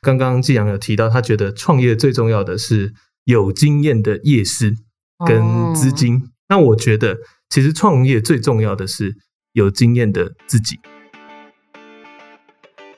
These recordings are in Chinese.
刚刚季阳有提到，他觉得创业最重要的是有经验的业师跟资金。哦、那我觉得，其实创业最重要的是有经验的自己。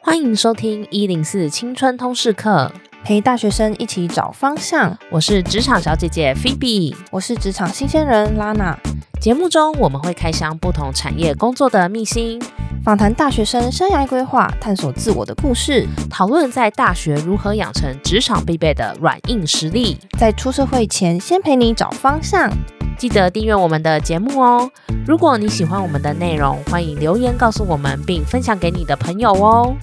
欢迎收听一零四青春通识课，陪大学生一起找方向。我是职场小姐姐 Phoebe，我是职场新鲜人 Lana。节目中我们会开箱不同产业工作的秘辛。访谈大学生生涯规划，探索自我的故事，讨论在大学如何养成职场必备的软硬实力，在出社会前先陪你找方向。记得订阅我们的节目哦！如果你喜欢我们的内容，欢迎留言告诉我们，并分享给你的朋友哦。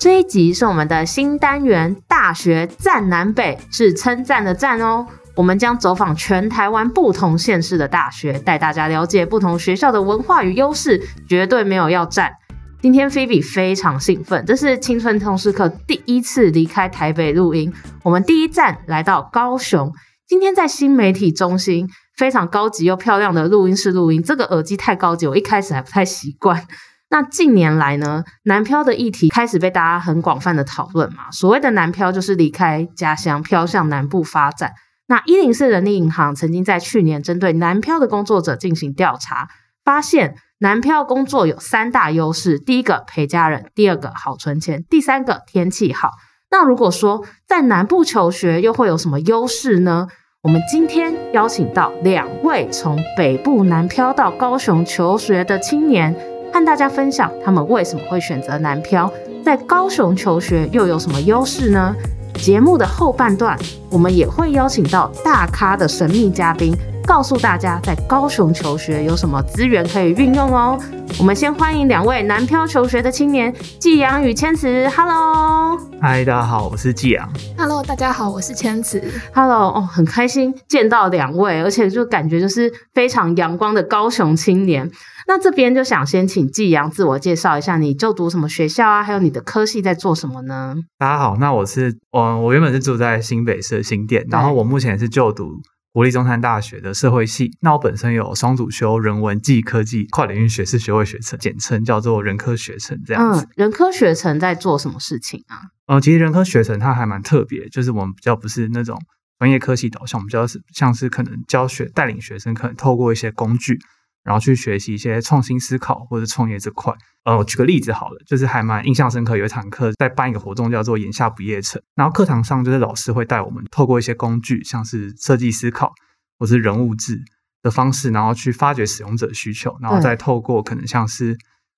这一集是我们的新单元“大学赞南北”，是称赞的赞哦。我们将走访全台湾不同县市的大学，带大家了解不同学校的文化与优势，绝对没有要战。今天菲比非常兴奋，这是青春通识课第一次离开台北录音。我们第一站来到高雄，今天在新媒体中心非常高级又漂亮的录音室录音。这个耳机太高级，我一开始还不太习惯。那近年来呢，南漂的议题开始被大家很广泛的讨论嘛。所谓的南漂，就是离开家乡，飘向南部发展。那一零四人力银行曾经在去年针对南漂的工作者进行调查，发现南漂工作有三大优势：第一个陪家人，第二个好存钱，第三个天气好。那如果说在南部求学又会有什么优势呢？我们今天邀请到两位从北部南漂到高雄求学的青年，和大家分享他们为什么会选择南漂，在高雄求学又有什么优势呢？节目的后半段，我们也会邀请到大咖的神秘嘉宾，告诉大家在高雄求学有什么资源可以运用哦。我们先欢迎两位南漂求学的青年，季阳与千慈。Hello，嗨，大家好，我是季阳。Hello，大家好，我是千慈。Hello，哦，很开心见到两位，而且就感觉就是非常阳光的高雄青年。那这边就想先请季阳自我介绍一下，你就读什么学校啊？还有你的科系在做什么呢？大家好，那我是嗯，我原本是住在新北市的新店，然后我目前是就读国立中山大学的社会系。那我本身有双主修人文暨科技跨领域学士学位学程，简称叫做人科学程这样子。嗯，人科学程在做什么事情啊？呃，其实人科学程它还蛮特别，就是我们比较不是那种专业科系导向，我们比较是像是可能教学带领学生，可能透过一些工具。然后去学习一些创新思考或者创业这块。呃，我举个例子好了，就是还蛮印象深刻。有一堂课在办一个活动，叫做“眼下不夜城”。然后课堂上就是老师会带我们透过一些工具，像是设计思考或是人物志的方式，然后去发掘使用者需求，然后再透过可能像是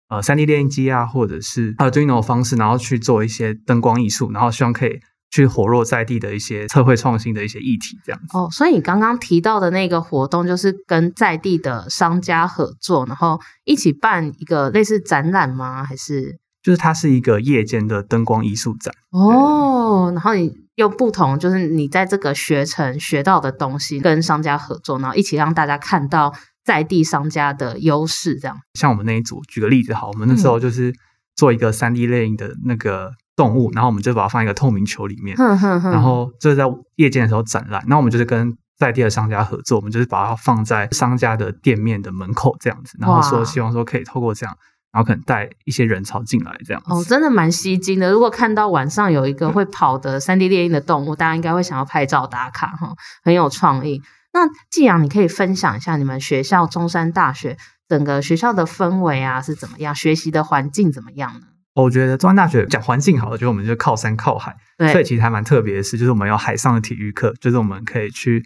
呃 3D 列印机啊，或者是 Arduino 的方式，然后去做一些灯光艺术，然后希望可以。去活络在地的一些社会创新的一些议题，这样子。哦，所以你刚刚提到的那个活动，就是跟在地的商家合作，然后一起办一个类似展览吗？还是？就是它是一个夜间的灯光艺术展。哦，然后你用不同，就是你在这个学程学到的东西，跟商家合作，然后一起让大家看到在地商家的优势，这样。像我们那一组，举个例子，好，我们那时候就是做一个 3D 列印的那个。动物，然后我们就把它放一个透明球里面，然后就是在夜间的时候展览。那我们就是跟在地的商家合作，我们就是把它放在商家的店面的门口这样子，然后说希望说可以透过这样，然后可能带一些人潮进来这样子。哦，真的蛮吸睛的。如果看到晚上有一个会跑的三 D 猎鹰的动物，大家应该会想要拍照打卡哈，很有创意。那季阳，你可以分享一下你们学校中山大学整个学校的氛围啊是怎么样，学习的环境怎么样呢？我觉得中山大学讲环境好了，就是我们就靠山靠海，对所以其实还蛮特别的是，就是我们有海上的体育课，就是我们可以去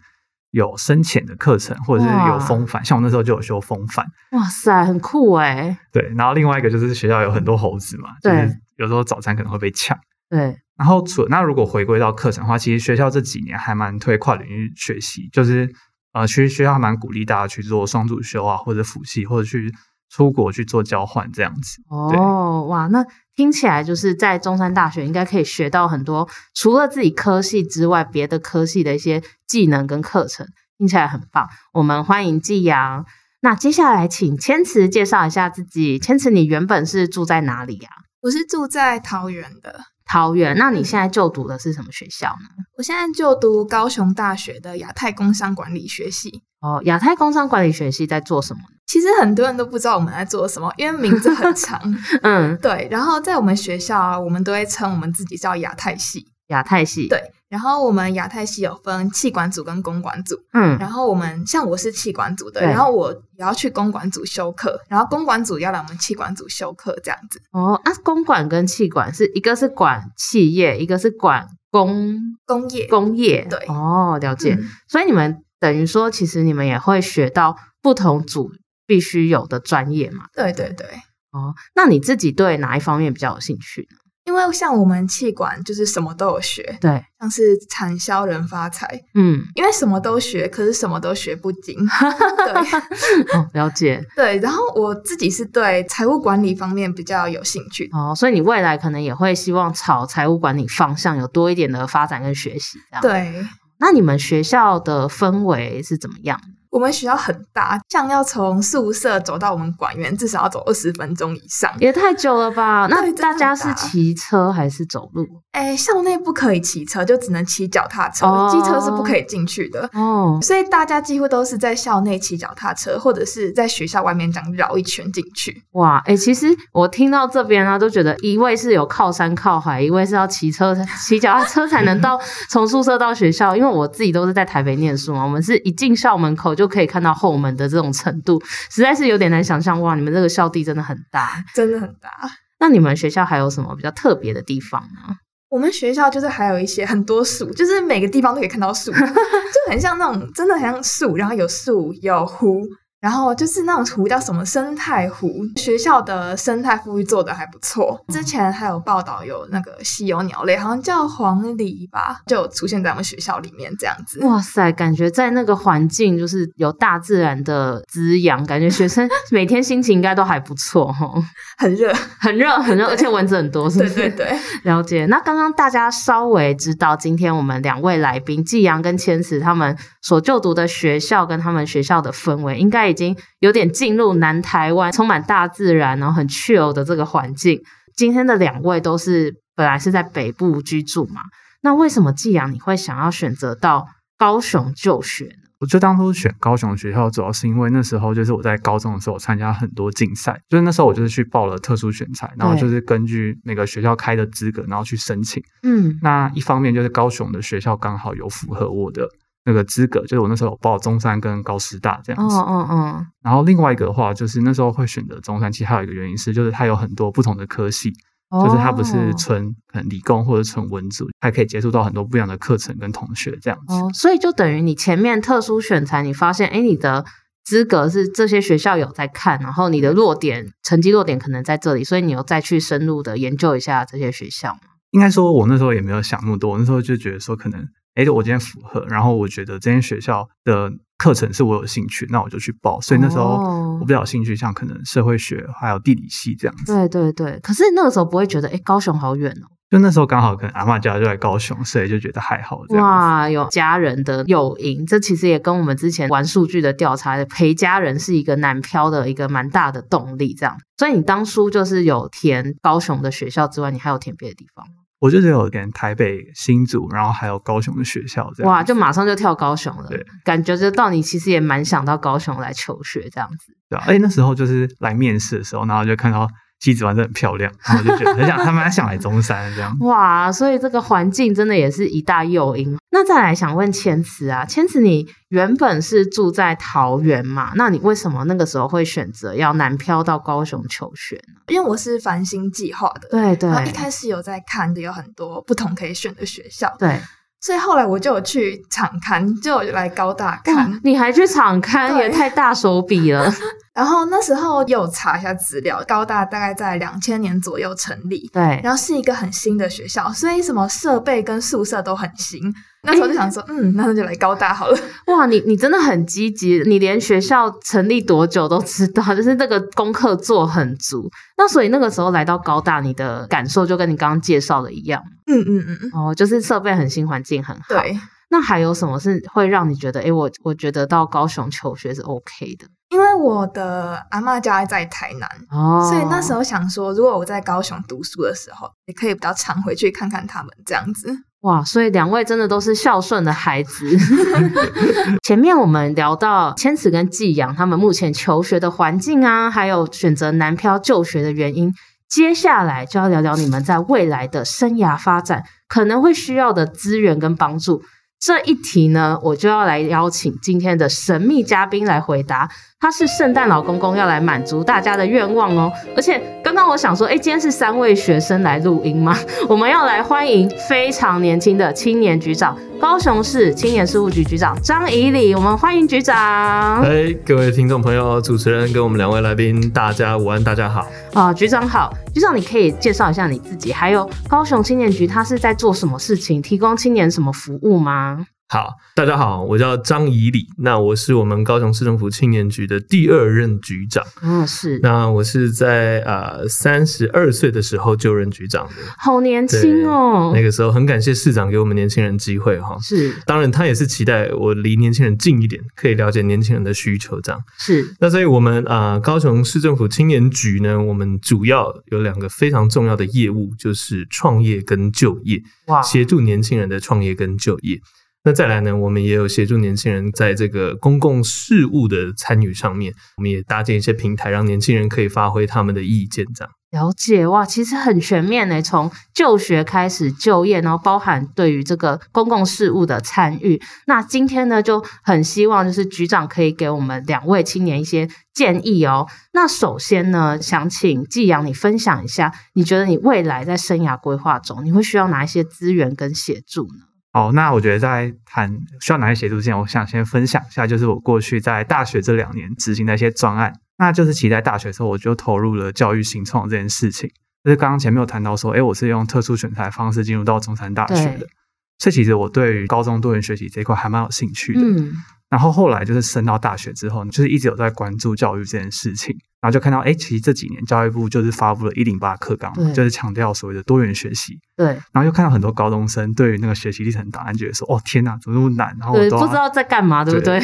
有深潜的课程，或者是有风帆，像我那时候就有修风帆。哇塞，很酷哎！对，然后另外一个就是学校有很多猴子嘛，对就是有时候早餐可能会被抢。对，然后除那如果回归到课程的话，其实学校这几年还蛮推跨领域学习，就是呃，其实学校还蛮鼓励大家去做双主修啊，或者辅系，或者去。出国去做交换这样子哦，哇，那听起来就是在中山大学应该可以学到很多，除了自己科系之外，别的科系的一些技能跟课程，听起来很棒。我们欢迎季阳。那接下来请千慈介绍一下自己。千慈，你原本是住在哪里呀？我是住在桃园的。桃园。那你现在就读的是什么学校呢？我现在就读高雄大学的亚太工商管理学系。哦，亚太工商管理学系在做什么？其实很多人都不知道我们在做什么，因为名字很长。嗯，对。然后在我们学校啊，我们都会称我们自己叫亚太系。亚太系。对。然后我们亚太系有分气管组跟公管组。嗯。然后我们像我是气管组的，然后我也要去公管组修课，然后公管组要来我们气管组修课，这样子。哦，啊，公管跟气管是一个是管企业，一个是管工工业工业。对。哦，了解。嗯。所以你们。等于说，其实你们也会学到不同组必须有的专业嘛？对对对。哦，那你自己对哪一方面比较有兴趣呢？因为像我们气管就是什么都有学，对，像是产销人发财，嗯，因为什么都学，可是什么都学不精，对，哦，了解，对。然后我自己是对财务管理方面比较有兴趣，哦，所以你未来可能也会希望朝财务管理方向有多一点的发展跟学习，这样。对。那你们学校的氛围是怎么样？我们学校很大，像要从宿舍走到我们馆员，至少要走二十分钟以上，也太久了吧？那大家是骑车还是走路？哎，校内不可以骑车，就只能骑脚踏车，哦、机车是不可以进去的。哦，所以大家几乎都是在校内骑脚踏车，或者是在学校外面这样绕一圈进去。哇，哎，其实我听到这边啊，都觉得一位是有靠山靠海，一位是要骑车骑脚踏车才能到 从宿舍到学校。因为我自己都是在台北念书嘛，我们是一进校门口就。就可以看到后门的这种程度，实在是有点难想象。哇，你们这个校地真的很大，真的很大。那你们学校还有什么比较特别的地方呢？我们学校就是还有一些很多树，就是每个地方都可以看到树，就很像那种真的很像树，然后有树有湖。然后就是那种湖叫什么生态湖，学校的生态富裕做的还不错。之前还有报道有那个稀有鸟类，好像叫黄鹂吧，就出现在我们学校里面这样子。哇塞，感觉在那个环境就是有大自然的滋养，感觉学生 每天心情应该都还不错哈。很热，很热，很热，而且蚊子很多，是不是？对对对，了解。那刚刚大家稍微知道，今天我们两位来宾季阳跟千慈他们所就读的学校跟他们学校的氛围，应该。已经有点进入南台湾，充满大自然，然后很 chill 的这个环境。今天的两位都是本来是在北部居住嘛，那为什么季阳你会想要选择到高雄就学呢？我就当初选高雄学校，主要是因为那时候就是我在高中的时候参加很多竞赛，就是那时候我就是去报了特殊选材，然后就是根据那个学校开的资格，然后去申请。嗯，那一方面就是高雄的学校刚好有符合我的。那个资格就是我那时候有报中山跟高师大这样子，嗯嗯嗯。然后另外一个的话，就是那时候会选择中山，其实还有一个原因是，就是它有很多不同的科系，哦、就是它不是纯可能理工或者纯文组，还可以接触到很多不一样的课程跟同学这样子。哦，所以就等于你前面特殊选材，你发现哎，你的资格是这些学校有在看，然后你的弱点成绩弱点可能在这里，所以你有再去深入的研究一下这些学校吗？应该说，我那时候也没有想那么多，我那时候就觉得说可能。哎，我今天符合，然后我觉得这间学校的课程是我有兴趣，那我就去报。所以那时候我比较有兴趣，像可能社会学还有地理系这样子。对对对，可是那个时候不会觉得，哎，高雄好远哦。就那时候刚好跟阿嬷家就在高雄，所以就觉得还好。哇，有家人的诱因，这其实也跟我们之前玩数据的调查，陪家人是一个南漂的一个蛮大的动力。这样，所以你当初就是有填高雄的学校之外，你还有填别的地方吗？我就只有跟台北、新竹，然后还有高雄的学校这样。哇，就马上就跳高雄了。对，感觉就到你其实也蛮想到高雄来求学这样子。对啊，哎，那时候就是来面试的时候，然后就看到。西子湾真的很漂亮，然后我就觉得很想，他们还想来中山这样。哇，所以这个环境真的也是一大诱因。那再来想问千慈啊，千慈，你原本是住在桃园嘛？那你为什么那个时候会选择要南漂到高雄求学呢？因为我是繁星计划的，对对。然后一开始有在看的，有很多不同可以选的学校，对。所以后来我就有去场刊，就来高大看。你还去场刊，也太大手笔了。然后那时候又查一下资料，高大大概在两千年左右成立，对，然后是一个很新的学校，所以什么设备跟宿舍都很新。那时候就想说，嗯，那就来高大好了。哇，你你真的很积极，你连学校成立多久都知道，就是那个功课做很足。那所以那个时候来到高大，你的感受就跟你刚刚介绍的一样。嗯嗯嗯，哦，就是设备很新，环境很好。对。那还有什么是会让你觉得，哎，我我觉得到高雄求学是 OK 的？因为我的阿嬷家在台南，哦，所以那时候想说，如果我在高雄读书的时候，也可以比较常回去看看他们这样子。哇，所以两位真的都是孝顺的孩子。前面我们聊到千慈跟季阳他们目前求学的环境啊，还有选择南漂就学的原因。接下来就要聊聊你们在未来的生涯发展可能会需要的资源跟帮助。这一题呢，我就要来邀请今天的神秘嘉宾来回答。他是圣诞老公公，要来满足大家的愿望哦。而且刚刚我想说，哎，今天是三位学生来录音吗？我们要来欢迎非常年轻的青年局长，高雄市青年事务局局长张以礼。我们欢迎局长。哎，各位听众朋友、主持人跟我们两位来宾，大家午安，大家好。啊，局长好。局长，你可以介绍一下你自己，还有高雄青年局，他是在做什么事情，提供青年什么服务吗？好，大家好，我叫张以礼，那我是我们高雄市政府青年局的第二任局长。嗯，是。那我是在呃三十二岁的时候就任局长的，好年轻哦。那个时候很感谢市长给我们年轻人机会哈。是，当然他也是期待我离年轻人近一点，可以了解年轻人的需求这样。是。那所以我们啊、呃、高雄市政府青年局呢，我们主要有两个非常重要的业务，就是创业跟就业。哇，协助年轻人的创业跟就业。那再来呢，我们也有协助年轻人在这个公共事务的参与上面，我们也搭建一些平台，让年轻人可以发挥他们的意见。这样了解哇，其实很全面呢，从就学开始就业，然后包含对于这个公共事务的参与。那今天呢，就很希望就是局长可以给我们两位青年一些建议哦。那首先呢，想请季阳你分享一下，你觉得你未来在生涯规划中，你会需要哪一些资源跟协助呢？好，那我觉得在谈需要哪些协助之前，我想先分享一下，就是我过去在大学这两年执行的一些专案。那就是其实在大学的时候，我就投入了教育新创这件事情。就是刚刚前面有谈到说，哎，我是用特殊选才方式进入到中山大学的，所以其实我对于高中多元学习这一块还蛮有兴趣的。嗯。然后后来就是升到大学之后，就是一直有在关注教育这件事情，然后就看到，哎，其实这几年教育部就是发布了一零八课纲，就是强调所谓的多元学习。对。然后又看到很多高中生对于那个学习历程档案，觉得说，哦，天哪，怎么那么难？然后我都不知道在干嘛，对不对？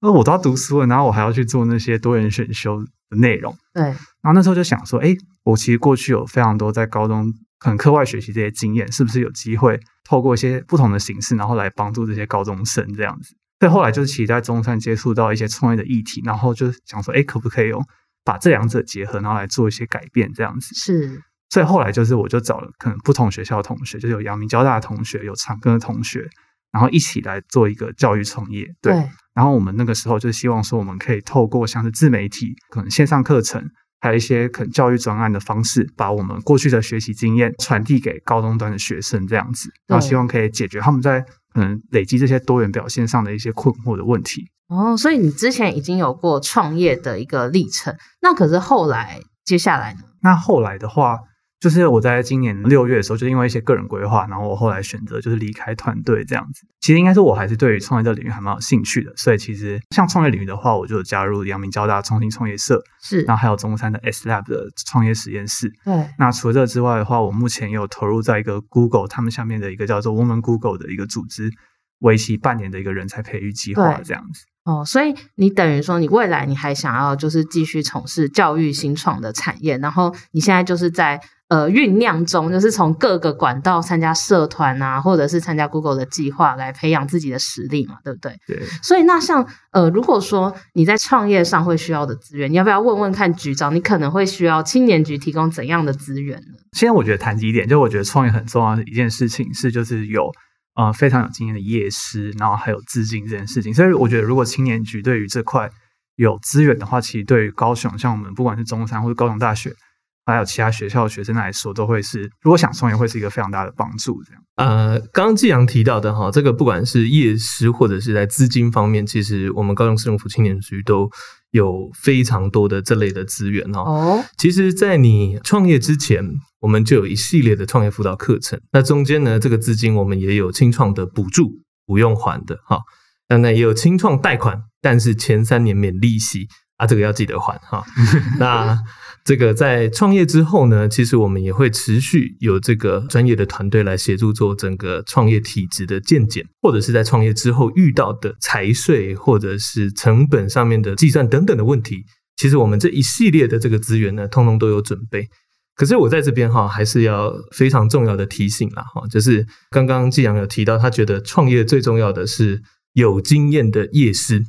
那我都要读书了，然后我还要去做那些多元选修的内容。对。然后那时候就想说，哎，我其实过去有非常多在高中可能课外学习这些经验，是不是有机会透过一些不同的形式，然后来帮助这些高中生这样子？所以后来就是其实在中山接触到一些创业的议题，然后就想说，哎，可不可以用把这两者结合，然后来做一些改变，这样子。是。所以后来就是我就找了可能不同学校的同学，就是有阳明交大的同学，有长庚的同学，然后一起来做一个教育创业。对。对。然后我们那个时候就希望说，我们可以透过像是自媒体、可能线上课程，还有一些可能教育专案的方式，把我们过去的学习经验传递给高中端的学生，这样子，然后希望可以解决他们在。嗯，累积这些多元表现上的一些困惑的问题。哦，所以你之前已经有过创业的一个历程，那可是后来接下来呢？那后来的话。就是我在今年六月的时候，就因为一些个人规划，然后我后来选择就是离开团队这样子。其实应该说，我还是对于创业这个领域还蛮有兴趣的。所以其实像创业领域的话，我就加入阳明交大创新创业社，是，然后还有中山的 S Lab 的创业实验室。对。那除了这之外的话，我目前也有投入在一个 Google 他们下面的一个叫做 Woman Google 的一个组织，为期半年的一个人才培育计划这样子。哦，所以你等于说，你未来你还想要就是继续从事教育新创的产业，然后你现在就是在。呃，酝酿中就是从各个管道参加社团啊，或者是参加 Google 的计划来培养自己的实力嘛，对不对？对。所以那像呃，如果说你在创业上会需要的资源，你要不要问问看局长？你可能会需要青年局提供怎样的资源呢？现在我觉得谈几点，就我觉得创业很重要的一件事情是，就是有呃非常有经验的业师，然后还有资金这件事情。所以我觉得，如果青年局对于这块有资源的话，其实对于高雄，像我们不管是中山或者高雄大学。还有其他学校的学生来说，都会是如果想创业，会是一个非常大的帮助。这样，呃，刚刚季阳提到的哈，这个不管是业师或者是在资金方面，其实我们高雄市政府青年局都有非常多的这类的资源哈。哦，其实，在你创业之前，我们就有一系列的创业辅导课程。那中间呢，这个资金我们也有清创的补助，不用还的哈。当然也有清创贷款，但是前三年免利息啊，这个要记得还哈。那这个在创业之后呢，其实我们也会持续有这个专业的团队来协助做整个创业体制的鉴检，或者是在创业之后遇到的财税或者是成本上面的计算等等的问题。其实我们这一系列的这个资源呢，通通都有准备。可是我在这边哈，还是要非常重要的提醒啦哈，就是刚刚季阳有提到，他觉得创业最重要的是有经验的业师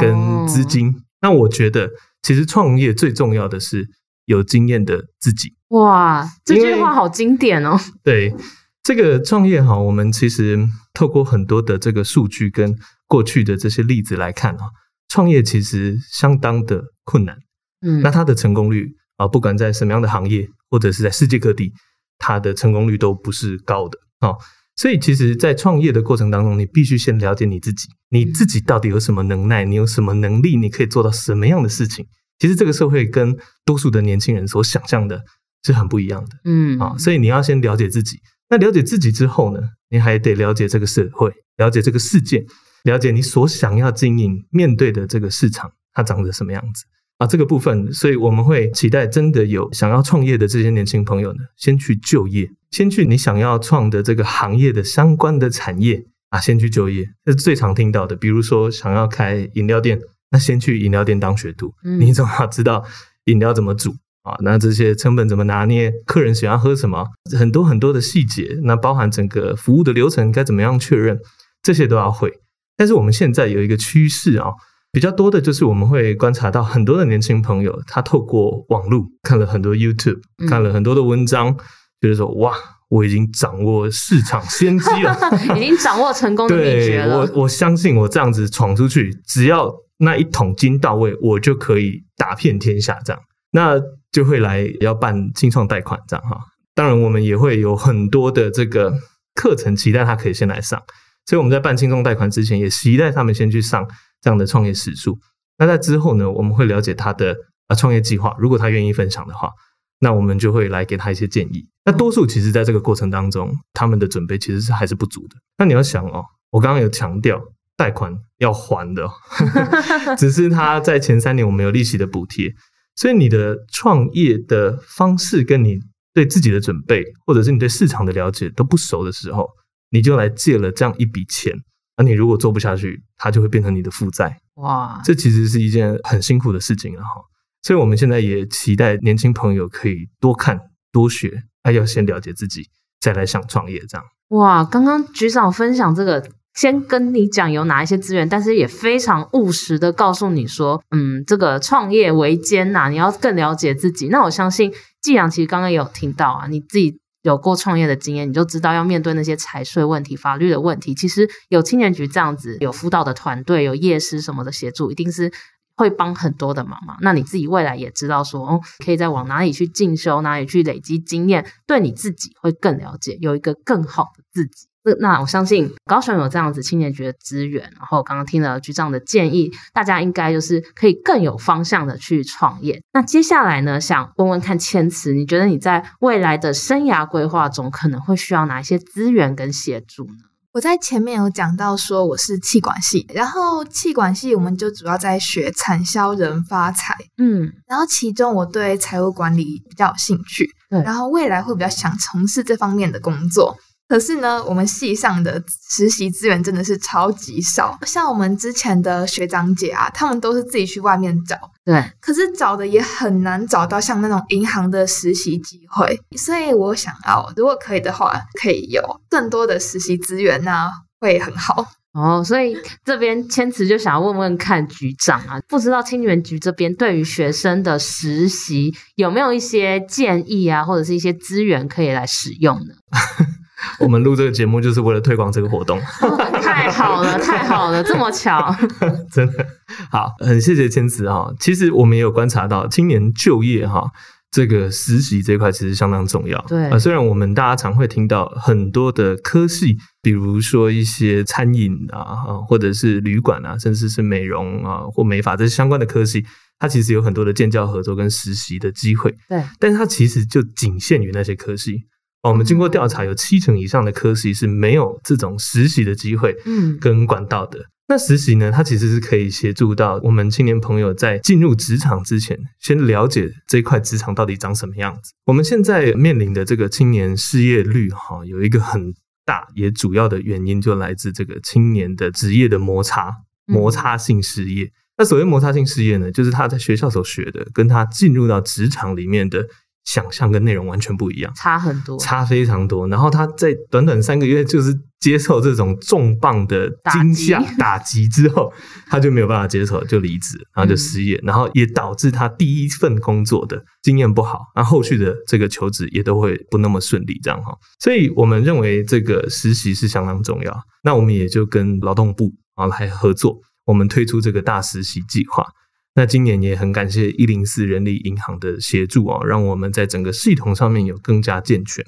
跟资金。哦、那我觉得，其实创业最重要的是。有经验的自己，哇，这句话好经典哦。对，这个创业哈，我们其实透过很多的这个数据跟过去的这些例子来看啊，创业其实相当的困难。嗯，那它的成功率啊，不管在什么样的行业，或者是在世界各地，它的成功率都不是高的啊。所以，其实，在创业的过程当中，你必须先了解你自己，你自己到底有什么能耐，你有什么能力，你可以做到什么样的事情。其实这个社会跟多数的年轻人所想象的是很不一样的，嗯啊，所以你要先了解自己。那了解自己之后呢，你还得了解这个社会，了解这个世界，了解你所想要经营、面对的这个市场，它长得什么样子啊？这个部分，所以我们会期待真的有想要创业的这些年轻朋友呢，先去就业，先去你想要创的这个行业的相关的产业啊，先去就业，这是最常听到的。比如说想要开饮料店。那先去饮料店当学徒，嗯、你总要知道饮料怎么煮啊？那这些成本怎么拿捏？客人喜欢喝什么？很多很多的细节，那包含整个服务的流程该怎么样确认，这些都要会。但是我们现在有一个趋势啊，比较多的就是我们会观察到很多的年轻朋友，他透过网络看了很多 YouTube，看了很多的文章，嗯、就是说哇，我已经掌握市场先机了，已经掌握成功的秘诀了。我我相信我这样子闯出去，只要那一桶金到位，我就可以打遍天下，这样，那就会来要办清创贷款，这样哈。当然，我们也会有很多的这个课程，期待他可以先来上。所以我们在办清创贷款之前，也期待他们先去上这样的创业时数。那在之后呢，我们会了解他的啊创业计划，如果他愿意分享的话，那我们就会来给他一些建议。那多数其实在这个过程当中，他们的准备其实是还是不足的。那你要想哦，我刚刚有强调。贷款要还的，只是他在前三年我们有利息的补贴，所以你的创业的方式跟你对自己的准备，或者是你对市场的了解都不熟的时候，你就来借了这样一笔钱，那你如果做不下去，它就会变成你的负债。哇，这其实是一件很辛苦的事情啊！哈，所以我们现在也期待年轻朋友可以多看多学，还要先了解自己，再来想创业这样。哇，刚刚局长分享这个。先跟你讲有哪一些资源，但是也非常务实的告诉你说，嗯，这个创业维艰呐，你要更了解自己。那我相信季阳其实刚刚也有听到啊，你自己有过创业的经验，你就知道要面对那些财税问题、法律的问题。其实有青年局这样子有辅导的团队、有业师什么的协助，一定是会帮很多的忙嘛。那你自己未来也知道说，哦，可以再往哪里去进修，哪里去累积经验，对你自己会更了解，有一个更好的自己。那我相信高雄有这样子青年局的资源，然后刚刚听了局长的建议，大家应该就是可以更有方向的去创业。那接下来呢，想问问看千慈，你觉得你在未来的生涯规划中可能会需要哪一些资源跟协助呢？我在前面有讲到说我是气管系，然后气管系我们就主要在学产销人发财，嗯，然后其中我对财务管理比较有兴趣，对，然后未来会比较想从事这方面的工作。可是呢，我们系上的实习资源真的是超级少。像我们之前的学长姐啊，他们都是自己去外面找。对。可是找的也很难找到像那种银行的实习机会。所以我想要，如果可以的话，可以有更多的实习资源啊，会很好。哦，所以这边千慈就想要问问看局长啊，不知道青年局这边对于学生的实习有没有一些建议啊，或者是一些资源可以来使用呢？我们录这个节目就是为了推广这个活动。哦，太好了，太好了，这么巧，真的好，很谢谢千慈哈。其实我们也有观察到，青年就业哈，这个实习这块其实相当重要。对啊，虽然我们大家常会听到很多的科系，比如说一些餐饮啊，或者是旅馆啊，甚至是美容啊或美发这些相关的科系，它其实有很多的建教合作跟实习的机会。对，但是它其实就仅限于那些科系。我们经过调查，有七成以上的科系是没有这种实习的机会，嗯，跟管道的。嗯、那实习呢，它其实是可以协助到我们青年朋友在进入职场之前，先了解这块职场到底长什么样子。我们现在面临的这个青年失业率，哈，有一个很大也主要的原因，就来自这个青年的职业的摩擦，摩擦性失业。嗯。那所谓摩擦性失业呢，就是他在学校所学的，跟他进入到职场里面的。想象跟内容完全不一样，差很多，差非常多。然后他在短短三个月，就是接受这种重磅的惊吓打击之后，他就没有办法接受，就离职，然后就失业，嗯、然后也导致他第一份工作的经验不好，那后续的这个求职也都会不那么顺利，这样哈。所以我们认为这个实习是相当重要。那我们也就跟劳动部啊来合作，我们推出这个大实习计划。那今年也很感谢一零四人力银行的协助啊，让我们在整个系统上面有更加健全。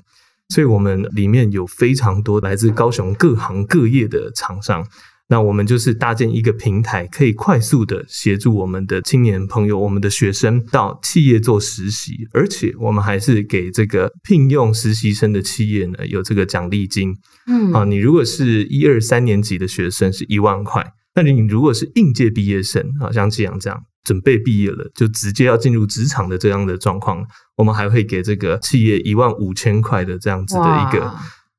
所以，我们里面有非常多来自高雄各行各业的厂商。那我们就是搭建一个平台，可以快速的协助我们的青年朋友、我们的学生到企业做实习，而且我们还是给这个聘用实习生的企业呢有这个奖励金。嗯，啊，你如果是一二三年级的学生是一万块，那你如果是应届毕业生啊，像季阳这样。准备毕业了，就直接要进入职场的这样的状况，我们还会给这个企业一万五千块的这样子的一个，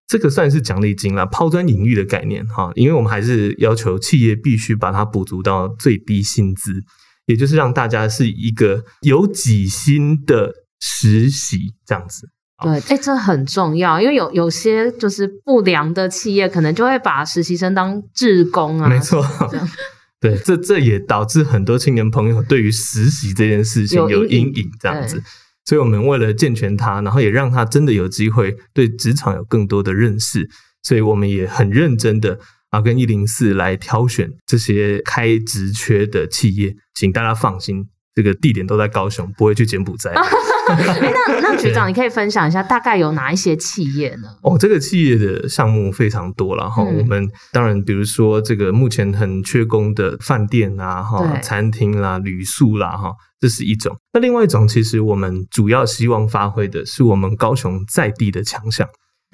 这个算是奖励金啦，抛砖引玉的概念哈，因为我们还是要求企业必须把它补足到最低薪资，也就是让大家是一个有几薪的实习这样子。对，哎、欸，这很重要，因为有有些就是不良的企业，可能就会把实习生当志工啊，没错。对，这这也导致很多青年朋友对于实习这件事情有阴影，这样子。所以，我们为了健全他，然后也让他真的有机会对职场有更多的认识，所以我们也很认真的啊，跟一零四来挑选这些开职缺的企业，请大家放心，这个地点都在高雄，不会去柬埔寨。那那局长，你可以分享一下大概有哪一些企业呢？哦，这个企业的项目非常多了哈。嗯、我们当然，比如说这个目前很缺工的饭店啊，哈，餐厅啦、旅宿啦，哈，这是一种。那另外一种，其实我们主要希望发挥的是我们高雄在地的强项。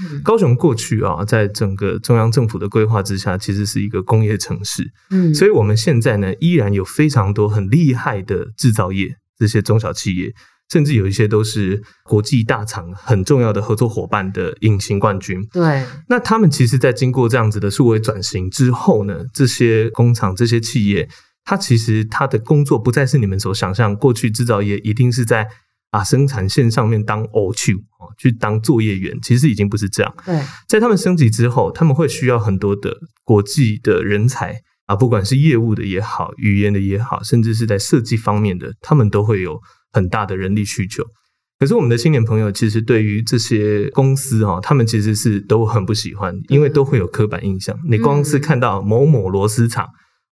嗯、高雄过去啊，在整个中央政府的规划之下，其实是一个工业城市。嗯，所以我们现在呢，依然有非常多很厉害的制造业这些中小企业。甚至有一些都是国际大厂很重要的合作伙伴的隐形冠军。对，那他们其实，在经过这样子的数位转型之后呢，这些工厂、这些企业，它其实它的工作不再是你们所想象，过去制造业一定是在啊生产线上面当 OQ 去当作业员，其实已经不是这样。对，在他们升级之后，他们会需要很多的国际的人才啊，不管是业务的也好，语言的也好，甚至是在设计方面的，他们都会有。很大的人力需求，可是我们的青年朋友其实对于这些公司哈，他们其实是都很不喜欢，因为都会有刻板印象。你光是看到某某螺丝厂，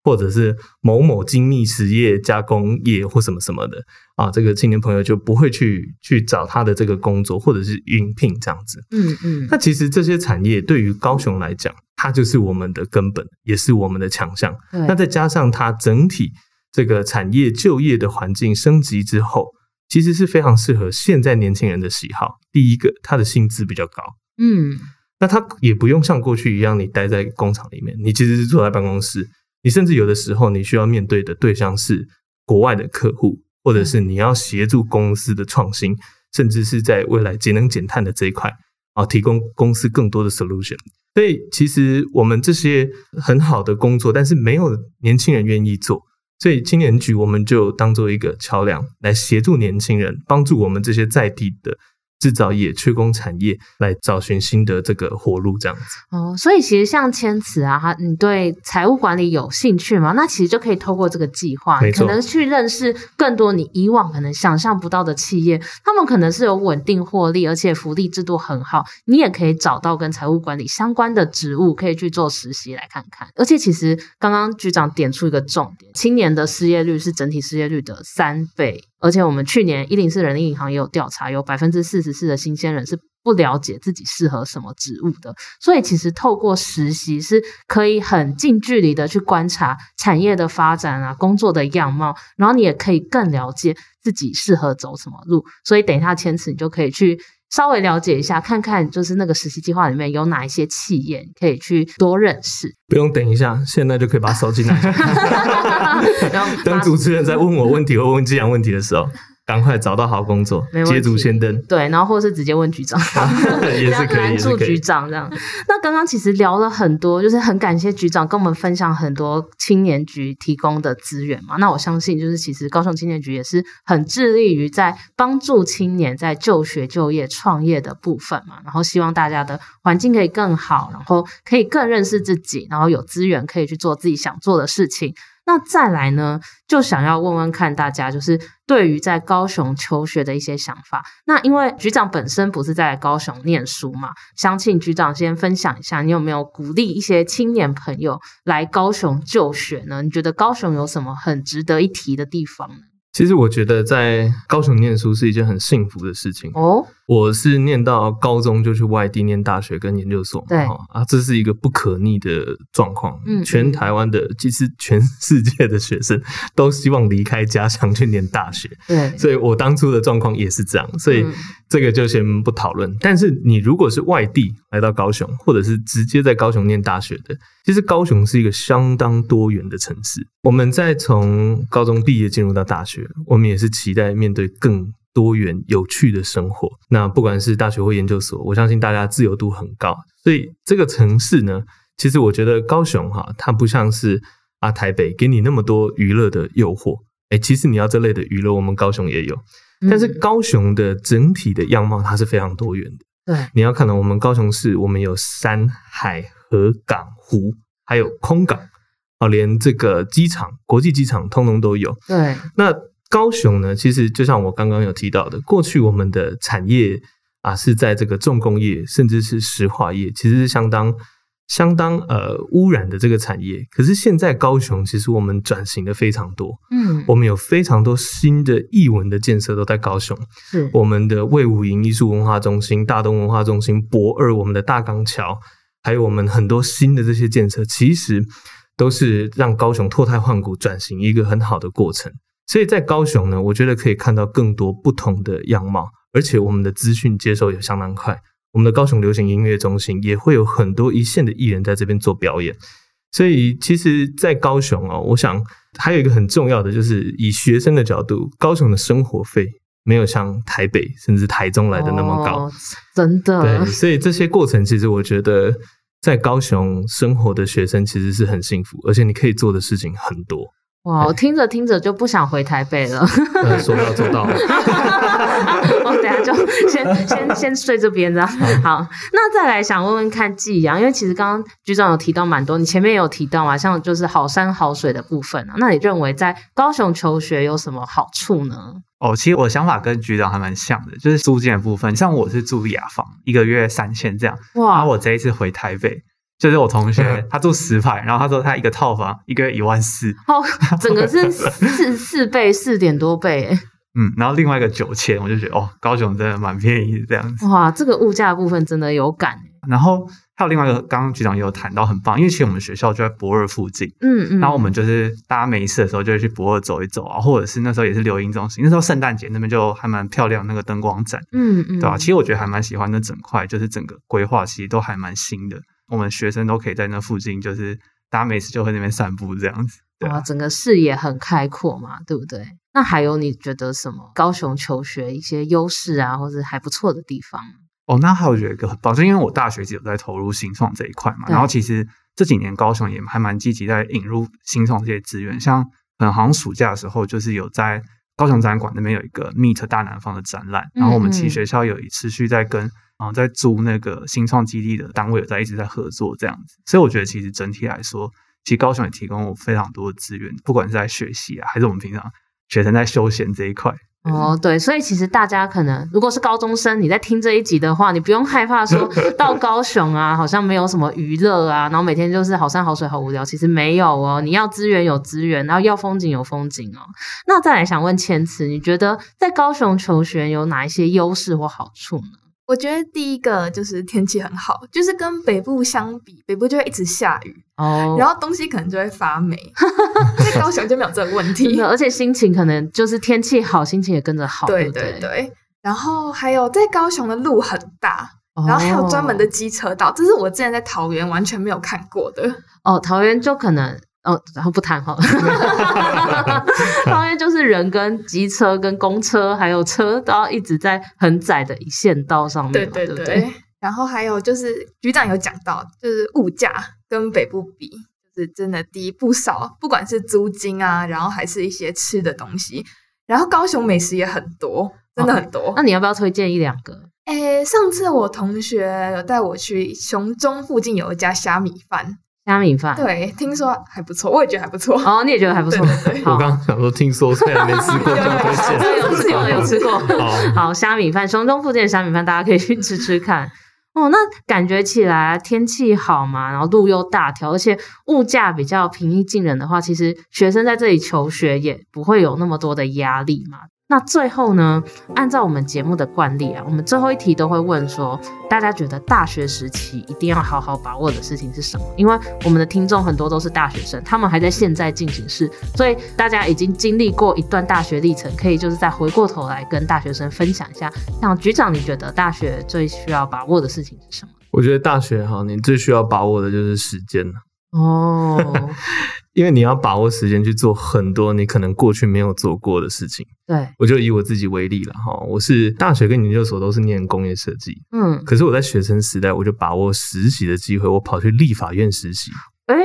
或者是某某精密实业加工业或什么什么的啊，这个青年朋友就不会去去找他的这个工作，或者是应聘这样子。嗯嗯。那其实这些产业对于高雄来讲，它就是我们的根本，也是我们的强项。那再加上它整体。这个产业就业的环境升级之后，其实是非常适合现在年轻人的喜好。第一个，他的薪资比较高，嗯，那他也不用像过去一样，你待在工厂里面，你其实是坐在办公室，你甚至有的时候你需要面对的对象是国外的客户，或者是你要协助公司的创新，嗯、甚至是在未来节能减碳的这一块啊，提供公司更多的 solution。所以，其实我们这些很好的工作，但是没有年轻人愿意做。所以青年局我们就当做一个桥梁，来协助年轻人，帮助我们这些在地的。制造业、缺工产业来找寻新的这个活路，这样子哦。所以其实像千慈啊，他你对财务管理有兴趣吗？那其实就可以透过这个计划，可能去认识更多你以往可能想象不到的企业，他们可能是有稳定获利，而且福利制度很好。你也可以找到跟财务管理相关的职务，可以去做实习来看看。而且其实刚刚局长点出一个重点，青年的失业率是整体失业率的三倍。而且我们去年一零四人力银行也有调查，有百分之四十四的新鲜人是不了解自己适合什么职务的。所以其实透过实习是可以很近距离的去观察产业的发展啊，工作的样貌，然后你也可以更了解自己适合走什么路。所以等一下千慈你就可以去稍微了解一下，看看就是那个实习计划里面有哪一些企业可以去多认识。不用等一下，现在就可以把手机拿起来。然后 等主持人在问我问题或问这样问题的时候。赶快找到好工作，捷足先登。对，然后或者是直接问局长，也是可以，拦住局长这样。那刚刚其实聊了很多，就是很感谢局长跟我们分享很多青年局提供的资源嘛。那我相信，就是其实高雄青年局也是很致力于在帮助青年在就学、就业、创业的部分嘛。然后希望大家的环境可以更好，然后可以更认识自己，然后有资源可以去做自己想做的事情。那再来呢，就想要问问看大家，就是对于在高雄求学的一些想法。那因为局长本身不是在高雄念书嘛，想请局长先分享一下，你有没有鼓励一些青年朋友来高雄就学呢？你觉得高雄有什么很值得一提的地方呢？其实我觉得在高雄念书是一件很幸福的事情哦。我是念到高中就去外地念大学跟研究所嘛，对啊，这是一个不可逆的状况。嗯，全台湾的，其实全世界的学生都希望离开家乡去念大学。对，所以我当初的状况也是这样。所以这个就先不讨论。但是你如果是外地来到高雄，或者是直接在高雄念大学的，其实高雄是一个相当多元的城市。我们在从高中毕业进入到大学，我们也是期待面对更多元有趣的生活，那不管是大学或研究所，我相信大家自由度很高。所以这个城市呢，其实我觉得高雄哈，它不像是啊台北给你那么多娱乐的诱惑。哎，其实你要这类的娱乐，我们高雄也有。但是高雄的整体的样貌，它是非常多元的。对，你要看到我们高雄市，我们有山海河港湖，还有空港，啊，连这个机场、国际机场通通都有。对，那。高雄呢，其实就像我刚刚有提到的，过去我们的产业啊是在这个重工业，甚至是石化业，其实是相当相当呃污染的这个产业。可是现在高雄其实我们转型的非常多，嗯，我们有非常多新的艺文的建设都在高雄，是我们的魏武营艺术文化中心、大东文化中心、博二，我们的大港桥，还有我们很多新的这些建设，其实都是让高雄脱胎换骨转型一个很好的过程。所以在高雄呢，我觉得可以看到更多不同的样貌，而且我们的资讯接收也相当快。我们的高雄流行音乐中心也会有很多一线的艺人在这边做表演。所以，其实，在高雄哦，我想还有一个很重要的，就是以学生的角度，高雄的生活费没有像台北甚至台中来的那么高，哦，真的。对，所以这些过程，其实我觉得在高雄生活的学生其实是很幸福，而且你可以做的事情很多。哇，我听着听着就不想回台北了。说到做到。我等下就先先先睡这边这样。好，那再来想问问看季阳，因为其实刚刚局长有提到蛮多，你前面也有提到嘛，像就是好山好水的部分啊。那你认为在高雄求学有什么好处呢？哦，其实我的想法跟局长还蛮像的，就是租金的部分。像我是住雅房，一个月三千这样。哇，然后我这一次回台北。就是我同学，他住十排，然后他说他一个套房一个月一万四，哦，整个是四四倍，四点多倍，嗯，然后另外一个九千，我就觉得哦，高雄真的蛮便宜这样子。哇，这个物价部分真的有感。然后还有另外一个，刚刚局长也有谈到很棒，因为其实我们学校就在博二附近，嗯嗯，然后我们就是大家没事的时候就会去博二走一走啊，或者是那时候也是留音中心，那时候圣诞节那边就还蛮漂亮那个灯光展，嗯嗯，对吧？其实我觉得还蛮喜欢那整块，就是整个规划其实都还蛮新的。我们学生都可以在那附近，就是大家没事就会那边散步这样子。对啊，整个视野很开阔嘛，对不对？那还有你觉得什么高雄求学一些优势啊，或者还不错的地方？哦，那还有觉得一个很棒，就因为我大学只有在投入新创这一块嘛，然后其实这几年高雄也还蛮积极在引入新创这些资源，像嗯，好像暑假的时候就是有在高雄展馆那边有一个 Meet 大南方的展览，然后我们其实学校有持续在跟。啊，在租那个新创基地的单位有在一直在合作这样子，所以我觉得其实整体来说，其实高雄也提供我非常多的资源，不管是在学习啊，还是我们平常学生在休闲这一块。哦，对，所以其实大家可能如果是高中生，你在听这一集的话，你不用害怕说 到高雄啊，好像没有什么娱乐啊，然后每天就是好山好水好无聊，其实没有哦，你要资源有资源，然后要风景有风景哦。那再来想问千慈，你觉得在高雄求学有哪一些优势或好处呢？我觉得第一个就是天气很好，就是跟北部相比，北部就会一直下雨哦，然后东西可能就会发霉，在高雄就没有这个问题，而且心情可能就是天气好，心情也跟着好，对对对。然后还有在高雄的路很大，然后还有专门的机车道，这是我之前在桃园完全没有看过的。哦，桃园就可能哦，然后不谈哈。桃园就是人跟机车跟公车还有车都要一直在很窄的一线道上面，对对对。对对然后还有就是局长有讲到，就是物价跟北部比，就是真的低不少，不管是租金啊，然后还是一些吃的东西。然后高雄美食也很多，真的很多。哦，那你要不要推荐一两个？诶，上次我同学有带我去雄中附近有一家虾米饭，虾米饭，对，听说还不错，我也觉得还不错。哦，你也觉得还不错？我刚刚想说听说，虽然没吃过，有有吃过，有吃过。好，虾米饭，雄中附近的虾米饭，大家可以去吃吃看。哦，那感觉起来天气好嘛，然后路又大条，而且物价比较平易近人的话，其实学生在这里求学也不会有那么多的压力嘛。那最后呢，按照我们节目的惯例啊，我们最后一题都会问说，大家觉得大学时期一定要好好把握的事情是什么？因为我们的听众很多都是大学生，他们还在现在进行式，所以大家已经经历过一段大学历程，可以就是再回过头来跟大学生分享一下。像局长，你觉得大学最需要把握的事情是什么？我觉得大学哈，你最需要把握的就是时间哦。因为你要把握时间去做很多你可能过去没有做过的事情。对，我就以我自己为例了哈，我是大学跟研究所都是念工业设计，嗯，可是我在学生时代我就把握实习的机会，我跑去立法院实习。哎，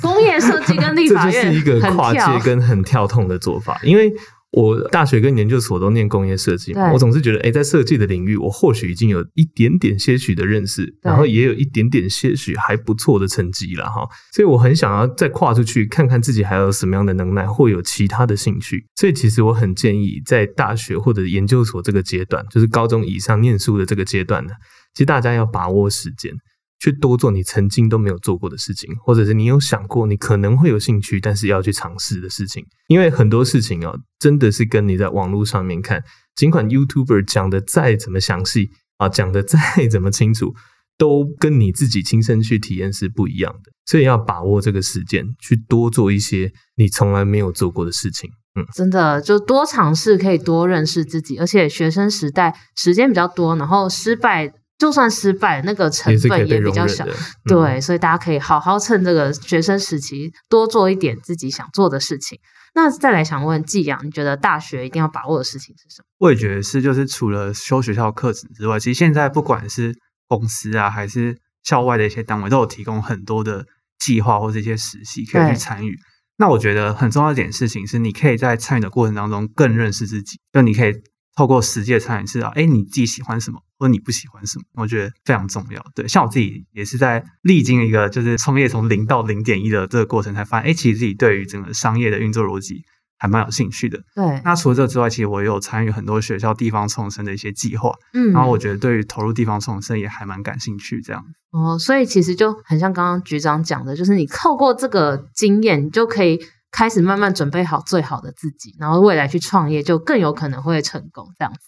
工业设计跟立法院 这就是一个跨界跟很跳痛的做法，因为。我大学跟研究所都念工业设计嘛，我总是觉得，哎，在设计的领域，我或许已经有一点点些许的认识，然后也有一点点些许还不错的成绩了哈，所以我很想要再跨出去，看看自己还有什么样的能耐，或有其他的兴趣。所以其实我很建议，在大学或者研究所这个阶段，就是高中以上念书的这个阶段呢，其实大家要把握时间。去多做你曾经都没有做过的事情，或者是你有想过你可能会有兴趣，但是要去尝试的事情。因为很多事情哦，真的是跟你在网络上面看，尽管 YouTuber 讲的再怎么详细啊，讲的再怎么清楚，都跟你自己亲身去体验是不一样的。所以要把握这个时间，去多做一些你从来没有做过的事情。嗯，真的就多尝试，可以多认识自己。而且学生时代时间比较多，然后失败。就算失败，那个成本也比较小，对，嗯、所以大家可以好好趁这个学生时期多做一点自己想做的事情。那再来想问季阳，你觉得大学一定要把握的事情是什么？我也觉得是，就是除了修学校课程之外，其实现在不管是公司啊，还是校外的一些单位，都有提供很多的计划或者一些实习可以去参与。那我觉得很重要一点事情是，你可以在参与的过程当中更认识自己，就你可以。透过实际的参与，知道哎，你自己喜欢什么，或者你不喜欢什么，我觉得非常重要。对，像我自己也是在历经一个就是创业从零到零点一的这个过程，才发现，哎，其实自己对于整个商业的运作逻辑还蛮有兴趣的。对。那除了这之外，其实我也有参与很多学校地方创生的一些计划，嗯，然后我觉得对于投入地方创生也还蛮感兴趣。这样。哦，所以其实就很像刚刚局长讲的，就是你透过这个经验，你就可以。开始慢慢准备好最好的自己，然后未来去创业就更有可能会成功这样子。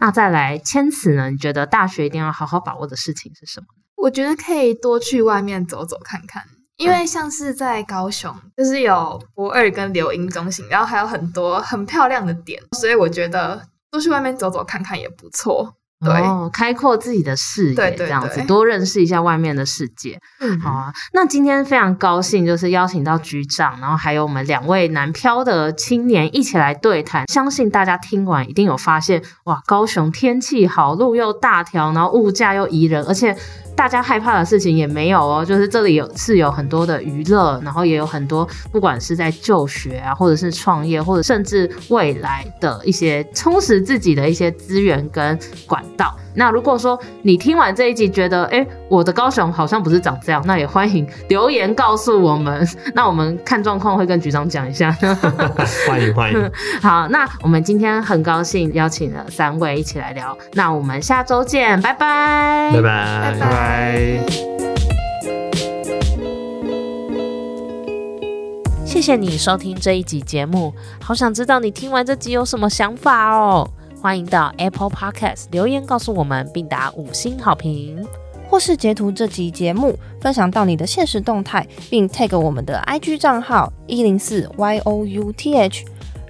那再来千慈呢？你觉得大学一定要好好把握的事情是什么？我觉得可以多去外面走走看看，因为像是在高雄，就是有博二跟留音中心，然后还有很多很漂亮的点，所以我觉得多去外面走走看看也不错。对哦，开阔自己的视野，这样子多认识一下外面的世界。嗯，好啊。那今天非常高兴，就是邀请到局长，然后还有我们两位南漂的青年一起来对谈。相信大家听完一定有发现，哇，高雄天气好，路又大条，然后物价又宜人，而且。大家害怕的事情也没有哦，就是这里有是有很多的娱乐，然后也有很多不管是在就学啊，或者是创业，或者甚至未来的一些充实自己的一些资源跟管道。那如果说你听完这一集觉得，哎，我的高雄好像不是长这样，那也欢迎留言告诉我们，那我们看状况会跟局长讲一下。欢迎欢迎。好，那我们今天很高兴邀请了三位一起来聊，那我们下周见，拜拜，拜拜，拜拜。拜拜，谢谢你收听这一集节目，好想知道你听完这集有什么想法哦。欢迎到 Apple Podcast 留言告诉我们，并打五星好评，或是截图这集节目分享到你的现实动态，并 tag 我们的 IG 账号一零四 youth，